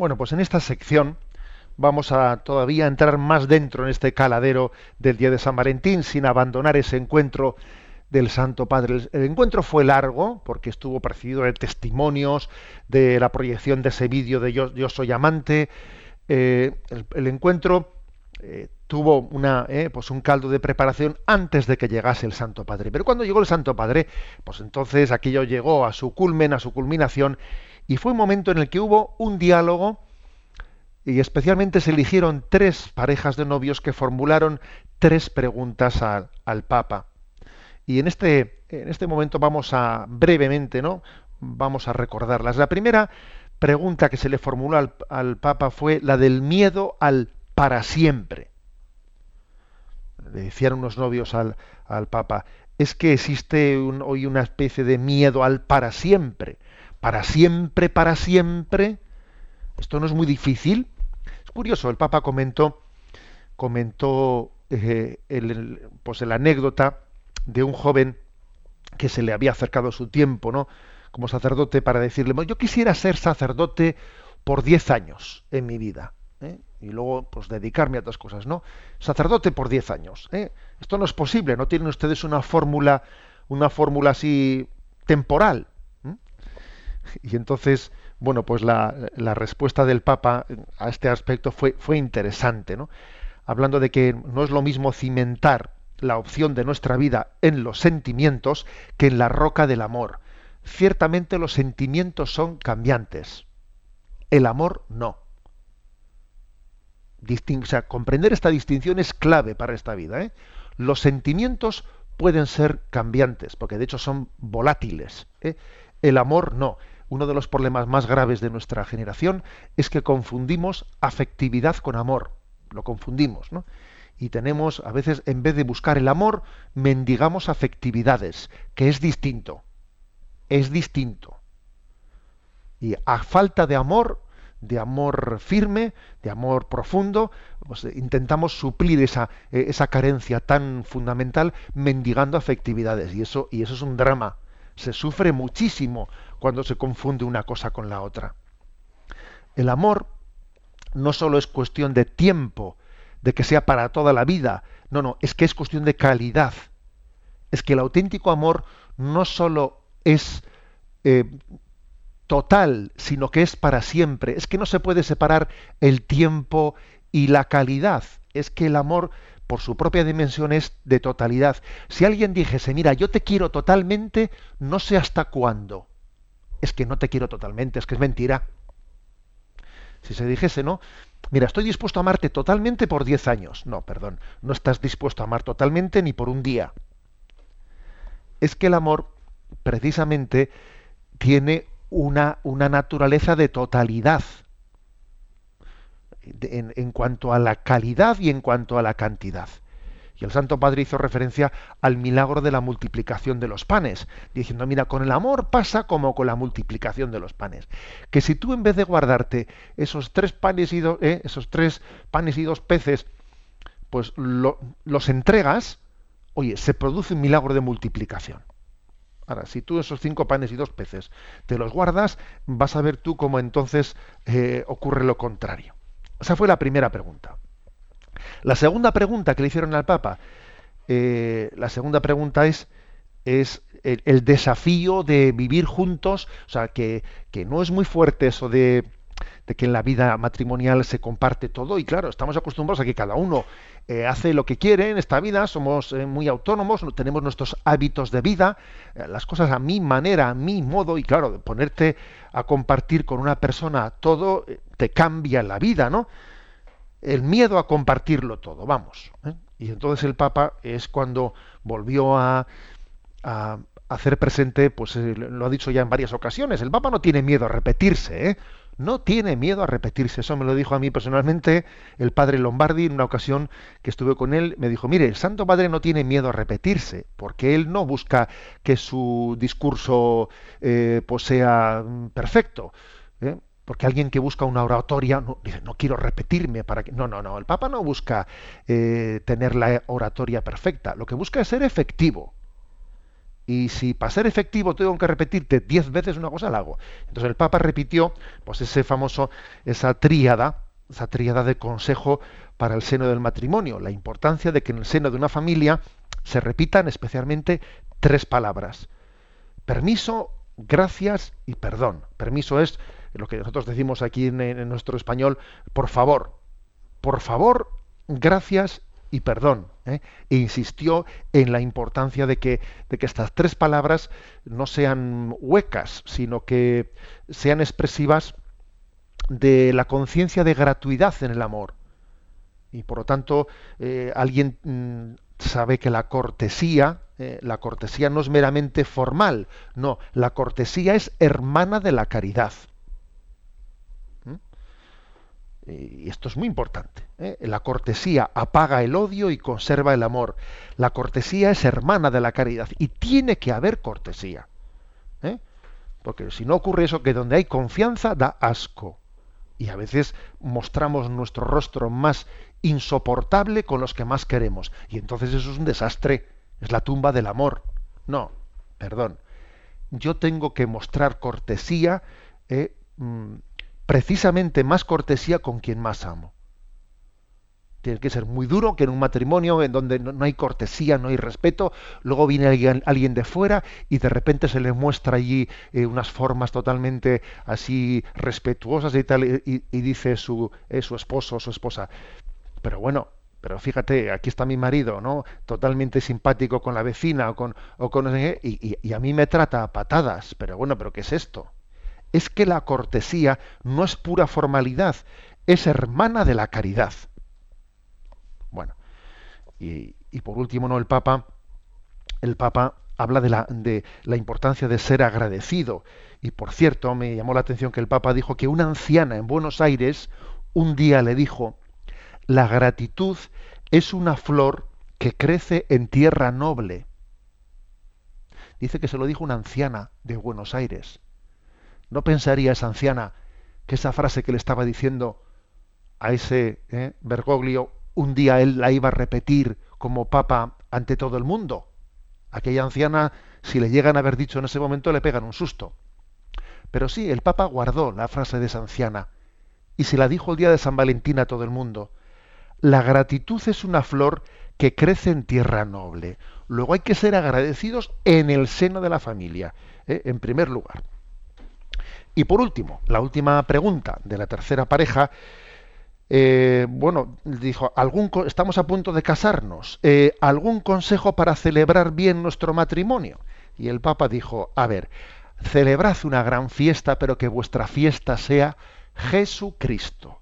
Bueno, pues en esta sección vamos a todavía entrar más dentro en este caladero del día de San Valentín sin abandonar ese encuentro del Santo Padre. El, encuentro fue largo porque estuvo precedido de testimonios, de la proyección de ese vídeo de Yo, soy amante. Eh, el, el encuentro eh, tuvo una, eh, pues un caldo de preparación antes de que llegase el Santo Padre. Pero cuando llegó el Santo Padre, pues entonces aquello llegó a su culmen, a su culminación, y fue un momento en el que hubo un diálogo y especialmente se eligieron tres parejas de novios que formularon tres preguntas al, Papa. Y en este, en este momento vamos a brevemente, ¿no? Vamos a recordarlas. La primera pregunta que se le formuló al, Papa fue la del miedo al para siempre. Le decían unos novios al, al Papa, es que existe hoy una especie de miedo al para siempre. Para siempre, para siempre. Esto no es muy difícil. Es curioso, el Papa comentó, comentó eh, pues la anécdota de un joven que se le había acercado su tiempo, ¿no? Como sacerdote para decirle, yo quisiera ser sacerdote por 10 años en mi vida. ¿eh? Y luego, pues, dedicarme a otras cosas, ¿no? Sacerdote por 10 años. ¿eh? Esto no es posible, no tienen ustedes una fórmula, una fórmula así temporal. [LAUGHS] Y entonces, bueno, pues la, la, respuesta del Papa a este aspecto fue, fue interesante, ¿no? Hablando de que no es lo mismo cimentar la opción de nuestra vida en los sentimientos que en la roca del amor. Ciertamente los sentimientos son cambiantes. El amor no. o sea, comprender esta distinción es clave para esta vida. ¿eh? Los sentimientos pueden ser cambiantes, porque de hecho son volátiles. ¿eh? El amor no. Uno de los problemas más graves de nuestra generación es que confundimos afectividad con amor. Lo confundimos, ¿no? Y tenemos, a veces, en vez de buscar el amor, mendigamos afectividades, que es distinto. Es distinto. Y a falta de amor, de amor firme, de amor profundo, pues intentamos suplir esa, eh, esa carencia tan fundamental mendigando afectividades. Y eso, y eso es un drama. Se sufre muchísimo cuando se confunde una cosa con la otra. El amor no solo es cuestión de tiempo, de que sea para toda la vida, no, no, es que es cuestión de calidad. Es que el auténtico amor no solo es eh, total, sino que es para siempre. Es que no se puede separar el tiempo y la calidad. Es que el amor, por su propia dimensión, es de totalidad. Si alguien dijese, mira, yo te quiero totalmente, no sé hasta cuándo. Es que no te quiero totalmente, es que es mentira. Si se dijese, no, mira, estoy dispuesto a amarte totalmente por 10 años. No, perdón, no estás dispuesto a amar totalmente ni por un día. Es que el amor, precisamente, tiene una, una naturaleza de totalidad en, cuanto a la calidad y en cuanto a la cantidad. Y el Santo Padre hizo referencia al milagro de la multiplicación de los panes, diciendo, mira, con el amor pasa como con la multiplicación de los panes. Que si tú en vez de guardarte esos tres panes y, eh, esos tres panes y dos peces, pues los entregas, oye, se produce un milagro de multiplicación. Ahora, si tú esos cinco panes y dos peces te los guardas, vas a ver tú cómo entonces eh, ocurre lo contrario. Esa fue la primera pregunta. La segunda pregunta que le hicieron al Papa, eh, la segunda pregunta es, es el, desafío de vivir juntos, o sea, que, que no es muy fuerte eso de, de, que en la vida matrimonial se comparte todo, y claro, estamos acostumbrados a que cada uno eh, hace lo que quiere en esta vida, somos eh, muy autónomos, tenemos nuestros hábitos de vida, las cosas a mi manera, a mi modo, y claro, ponerte a compartir con una persona todo te cambia la vida, ¿no? el miedo a compartirlo todo, vamos. ¿eh? Y entonces el Papa es cuando volvió a, hacer presente, pues eh, lo ha dicho ya en varias ocasiones, el Papa no tiene miedo a repetirse, ¿eh? no tiene miedo a repetirse. Eso me lo dijo a mí personalmente el padre Lombardi en una ocasión que estuve con él. Me dijo, mire, el Santo Padre no tiene miedo a repetirse, porque él no busca que su discurso pues sea mm, perfecto. Porque alguien que busca una oratoria no, dice, no quiero repetirme para que. No, no, no. El Papa no busca eh, tener la oratoria perfecta. Lo que busca es ser efectivo. Y si para ser efectivo tengo que repetirte diez veces una cosa, la hago. Entonces el Papa repitió, pues ese famoso, esa tríada, esa tríada de consejo para el seno del matrimonio, la importancia de que en el seno de una familia se repitan especialmente tres palabras: permiso, gracias y perdón. Permiso es lo que nosotros decimos aquí en, nuestro español, por favor, por favor, gracias y perdón. ¿eh? E insistió en la importancia de que, de que estas tres palabras no sean huecas, sino que sean expresivas de la conciencia de gratuidad en el amor. Y por lo tanto, eh, alguien mm, sabe que la cortesía, eh, la cortesía no es meramente formal, no, la cortesía es hermana de la caridad. Y esto es muy importante, ¿eh? la cortesía apaga el odio y conserva el amor. La cortesía es hermana de la caridad y tiene que haber cortesía. ¿eh? Porque si no ocurre eso, que donde hay confianza da asco. Y a veces mostramos nuestro rostro más insoportable con los que más queremos. Y entonces eso es un desastre. Es la tumba del amor. No, perdón. Yo tengo que mostrar cortesía eh, mm, precisamente más cortesía con quien más amo. tiene que ser muy duro, que en un matrimonio en donde no, hay cortesía, no hay respeto, luego viene alguien, de fuera y de repente se le muestra allí eh, unas formas totalmente así respetuosas y tal, y, dice su, eh, su esposo o su esposa, pero bueno, pero fíjate, aquí está mi marido, ¿no? Totalmente simpático con la vecina o con, o con y, y, a mí me trata a patadas. Pero bueno, ¿pero qué es esto? Es que la cortesía no es pura formalidad, es hermana de la caridad. Bueno, y, por último, ¿no? El Papa, el Papa habla de la, de la importancia de ser agradecido. Y por cierto, me llamó la atención que el Papa dijo que una anciana en Buenos Aires un día le dijo, la gratitud es una flor que crece en tierra noble. Dice que se lo dijo una anciana de Buenos Aires. ¿No pensaría esa anciana que esa frase que le estaba diciendo a ese eh, Bergoglio un día él la iba a repetir como papa ante todo el mundo? Aquella anciana, si le llegan a haber dicho en ese momento, le pegan un susto. Pero sí, el papa guardó la frase de esa anciana y se la dijo el día de San Valentín a todo el mundo. La gratitud es una flor que crece en tierra noble. Luego hay que ser agradecidos en el seno de la familia, ¿eh? en primer lugar. Y por último, la última pregunta de la tercera pareja, eh, bueno, dijo, ¿algún, estamos a punto de casarnos, eh, ¿algún consejo para celebrar bien nuestro matrimonio? Y el Papa dijo, a ver, celebrad una gran fiesta, pero que vuestra fiesta sea Jesucristo.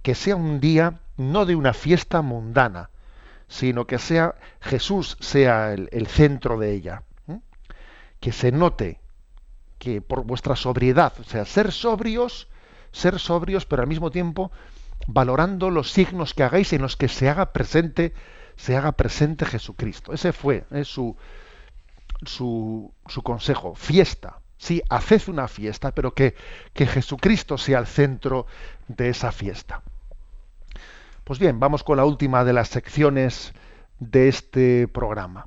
Que sea un día no de una fiesta mundana, sino que sea Jesús sea el, centro de ella. Que se note que por vuestra sobriedad, o sea, ser sobrios, ser sobrios, pero al mismo tiempo valorando los signos que hagáis en los que se haga presente, se haga presente Jesucristo. Ese fue eh, su, su, su, consejo. Fiesta. Sí, haced una fiesta, pero que, que Jesucristo sea el centro de esa fiesta. Pues bien, vamos con la última de las secciones de este programa.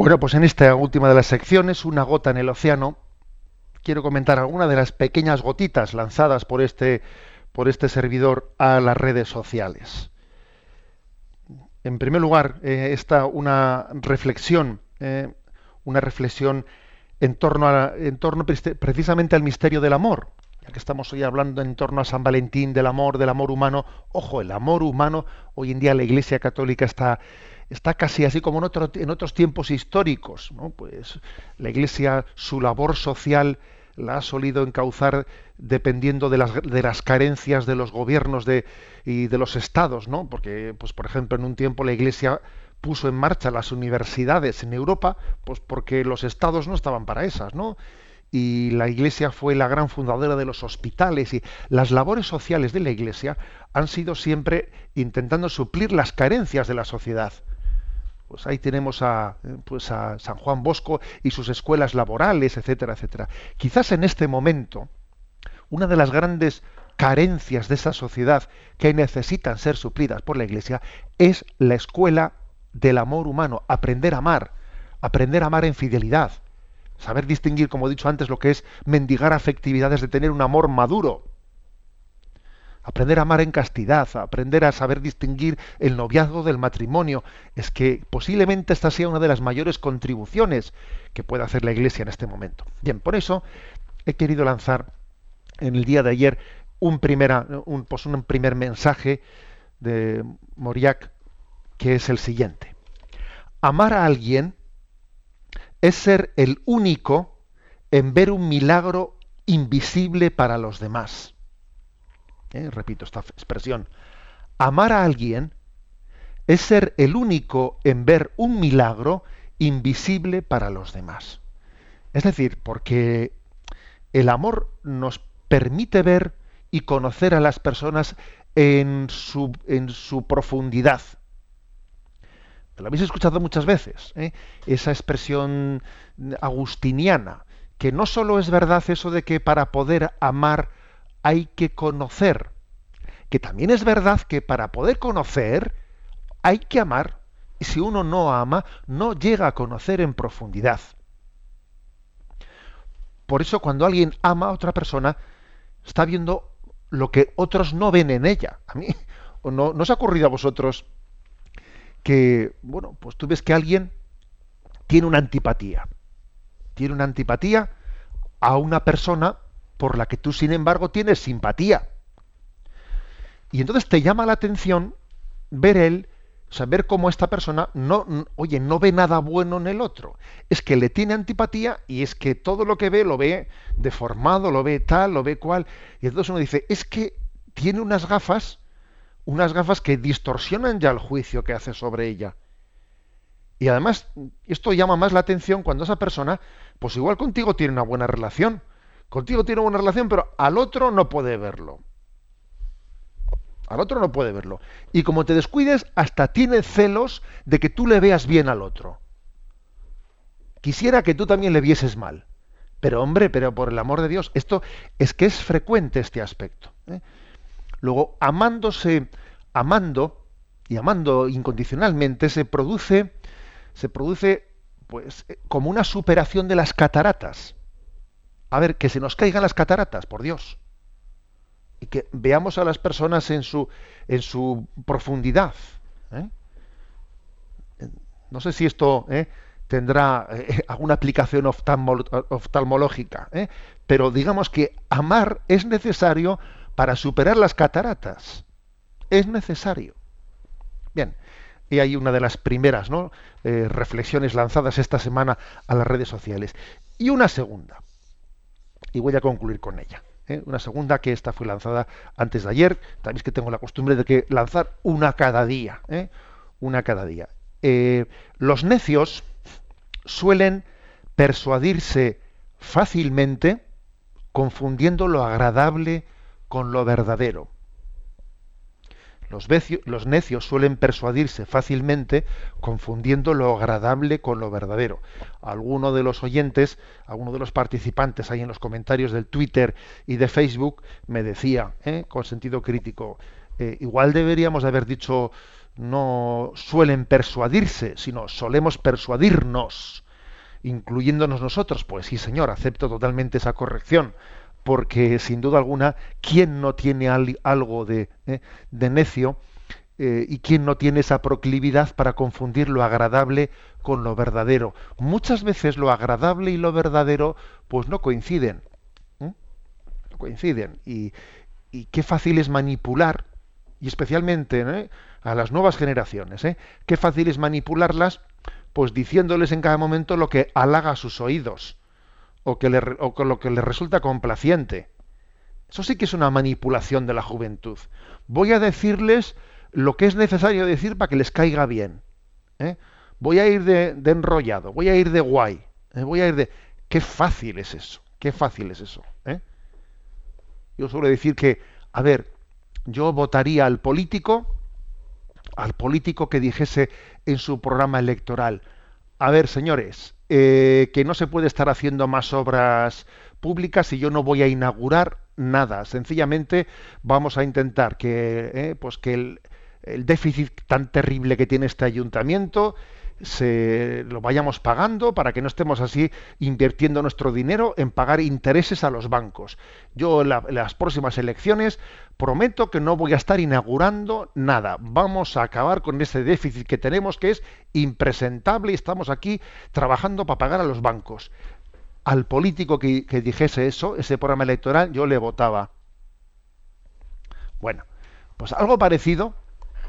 Bueno, pues en esta última de las secciones, una gota en el océano, quiero comentar alguna de las pequeñas gotitas lanzadas por este, por este servidor a las redes sociales. En primer lugar, eh, está una reflexión, eh, una reflexión en torno, a, en torno precisamente al misterio del amor, ya que estamos hoy hablando en torno a San Valentín, del amor, del amor humano. Ojo, el amor humano, hoy en día la Iglesia Católica está está casi así como en, en otros tiempos históricos. ¿no? Pues la Iglesia, su labor social la ha solido encauzar dependiendo de las, de las carencias de los gobiernos de, y de los estados, ¿no? Porque, pues, por ejemplo, en un tiempo la Iglesia puso en marcha las universidades en Europa, pues porque los estados no estaban para esas, ¿no? Y la Iglesia fue la gran fundadora de los hospitales y las labores sociales de la Iglesia han sido siempre intentando suplir las carencias de la sociedad pues ahí tenemos a, pues a San Juan Bosco y sus escuelas laborales, etcétera, etcétera. Quizás en este momento, una de las grandes carencias de esa sociedad que necesitan ser suplidas por la Iglesia es la escuela del amor humano, aprender a amar, aprender a amar en fidelidad, saber distinguir, como he dicho antes, lo que es mendigar afectividades de tener un amor maduro aprender a amar en castidad, aprender a saber distinguir el noviazgo del matrimonio. Es que posiblemente esta sea una de las mayores contribuciones que puede hacer la Iglesia en este momento. Bien, por eso he querido lanzar en el día de ayer un, primera, un, pues un primer mensaje de Moriac que es el siguiente. Amar a alguien es ser el único en ver un milagro invisible para los demás. ¿Eh? repito esta expresión, amar a alguien es ser el único en ver un milagro invisible para los demás. Es decir, porque el amor nos permite ver y conocer a las personas en su, en su profundidad. Lo habéis escuchado muchas veces, ¿eh? esa expresión agustiniana, que no solo es verdad eso de que para poder amar hay que conocer, que también es verdad que para poder conocer hay que amar. Y si uno no ama, no llega a conocer en profundidad. Por eso cuando alguien ama a otra persona, está viendo lo que otros no ven en ella. A mí, [LAUGHS] ¿no, ¿no os ha ocurrido a vosotros que, bueno, pues tú ves que alguien tiene una antipatía? Tiene una antipatía a una persona por la que tú, sin embargo, tienes simpatía. Y entonces te llama la atención ver él, saber cómo esta persona no, oye, no ve nada bueno en el otro. Es que le tiene antipatía y es que todo lo que ve lo ve deformado, lo ve tal, lo ve cual. Y entonces uno dice, es que tiene unas gafas, unas gafas que distorsionan ya el juicio que hace sobre ella. Y además, esto llama más la atención cuando esa persona, pues igual contigo tiene una buena relación. Contigo tiene una relación, pero al otro no puede verlo. Al otro no puede verlo. Y como te descuides, hasta tiene celos de que tú le veas bien al otro. Quisiera que tú también le vieses mal. Pero hombre, pero por el amor de Dios, esto es que es frecuente este aspecto. ¿eh? Luego, amándose, amando y amando incondicionalmente, se produce, se produce, pues, eh, como una superación de las cataratas. A ver, que se nos caigan las cataratas, por Dios y que veamos a las personas en su, en su profundidad. ¿eh? No sé si esto ¿eh? tendrá eh, alguna aplicación oftalmológica, pero digamos que amar es necesario para superar las cataratas. Es necesario. Bien, y hay una de las primeras reflexiones lanzadas esta semana a las redes sociales. Y una segunda. Y voy a concluir con ella. ¿eh? una segunda que esta fue lanzada antes de ayer. También que tengo la costumbre de que lanzar una cada día, ¿eh? una cada día. Eh, los necios suelen persuadirse fácilmente confundiendo lo agradable con lo verdadero. Los, necios suelen persuadirse fácilmente confundiendo lo agradable con lo verdadero. Alguno de los oyentes, alguno de los participantes ahí en los comentarios del Twitter y de Facebook me decía, ¿eh? con sentido crítico, eh, igual deberíamos haber dicho no suelen persuadirse, sino solemos persuadirnos, incluyéndonos nosotros. Pues sí, señor, acepto totalmente esa corrección porque sin duda alguna, ¿quién no tiene algo de, eh, necio eh, y quién no tiene esa proclividad para confundir lo agradable con lo verdadero? Muchas veces lo agradable y lo verdadero pues no coinciden. No coinciden. Y, y, qué fácil es manipular, y especialmente ¿eh? a las nuevas generaciones, qué fácil es manipularlas pues diciéndoles en cada momento lo que halaga sus oídos o, que le, con lo que le resulta complaciente. Eso sí que es una manipulación de la juventud. Voy a decirles lo que es necesario decir para que les caiga bien. ¿eh? Voy a ir de, enrollado, voy a ir de guay, ¿eh? voy a ir de... Qué fácil es eso, qué fácil es eso. ¿eh? Yo suelo decir que, a ver, yo votaría al político, al político que dijese en su programa electoral, a ver, señores, eh, que no se puede estar haciendo más obras públicas y yo no voy a inaugurar nada. Sencillamente vamos a intentar que, eh, pues que el, el déficit tan terrible que tiene este ayuntamiento se lo vayamos pagando para que no estemos así invirtiendo nuestro dinero en pagar intereses a los bancos. Yo en las próximas elecciones prometo que no voy a estar inaugurando nada. Vamos a acabar con ese déficit que tenemos que es impresentable y estamos aquí trabajando para pagar a los bancos. Al político que, que dijese eso, ese programa electoral, yo le votaba. Bueno, pues algo parecido,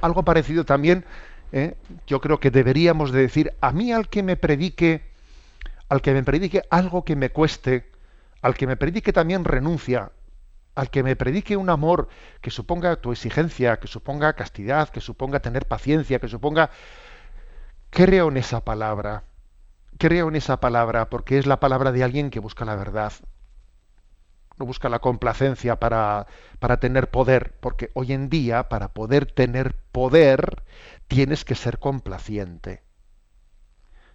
algo parecido también ¿eh? yo creo que deberíamos de decir, a mí al que me predique, al que me predique algo que me cueste, al que me predique también renuncia, al que me predique un amor que suponga tu exigencia, que suponga castidad, que suponga tener paciencia, que suponga... Creo en esa palabra, creo en esa palabra porque es la palabra de alguien que busca la verdad, no busca la complacencia para, para tener poder, porque hoy en día para poder tener poder tienes que ser complaciente.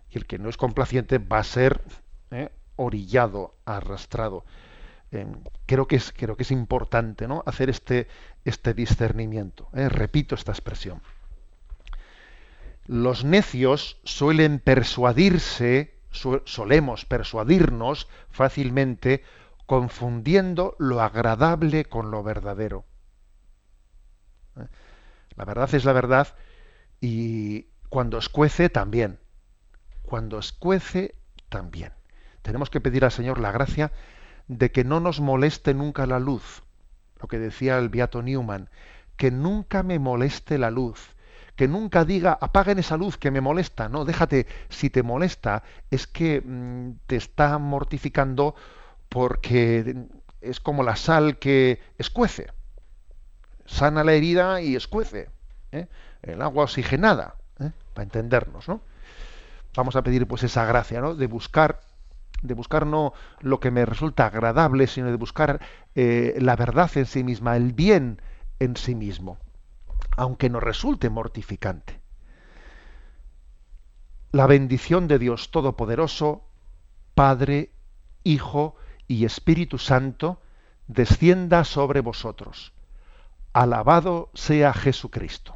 Y el que no es complaciente va a ser ¿eh? orillado, arrastrado. Eh, creo, que es, creo que es importante ¿no? hacer este, este discernimiento. ¿eh? Repito esta expresión. Los necios suelen persuadirse, solemos persuadirnos fácilmente confundiendo lo agradable con lo verdadero. La verdad es la verdad y cuando escuece también. Cuando escuece también. Tenemos que pedir al Señor la gracia de que no nos moleste nunca la luz. Lo que decía el Beato Newman, que nunca me moleste la luz. Que nunca diga, apaguen esa luz que me molesta. No, déjate, si te molesta, es que mm, te está mortificando porque es como la sal que escuece. Sana la herida y escuece. ¿Eh? El agua oxigenada, ¿eh? para entendernos, ¿no? Vamos a pedir pues esa gracia, ¿no? De buscar, de buscar no lo que me resulta agradable, sino de buscar eh, la verdad en sí misma, el bien en sí mismo, aunque nos resulte mortificante. La bendición de Dios Todopoderoso, Padre, Hijo y Espíritu Santo descienda sobre vosotros. Alabado sea Jesucristo.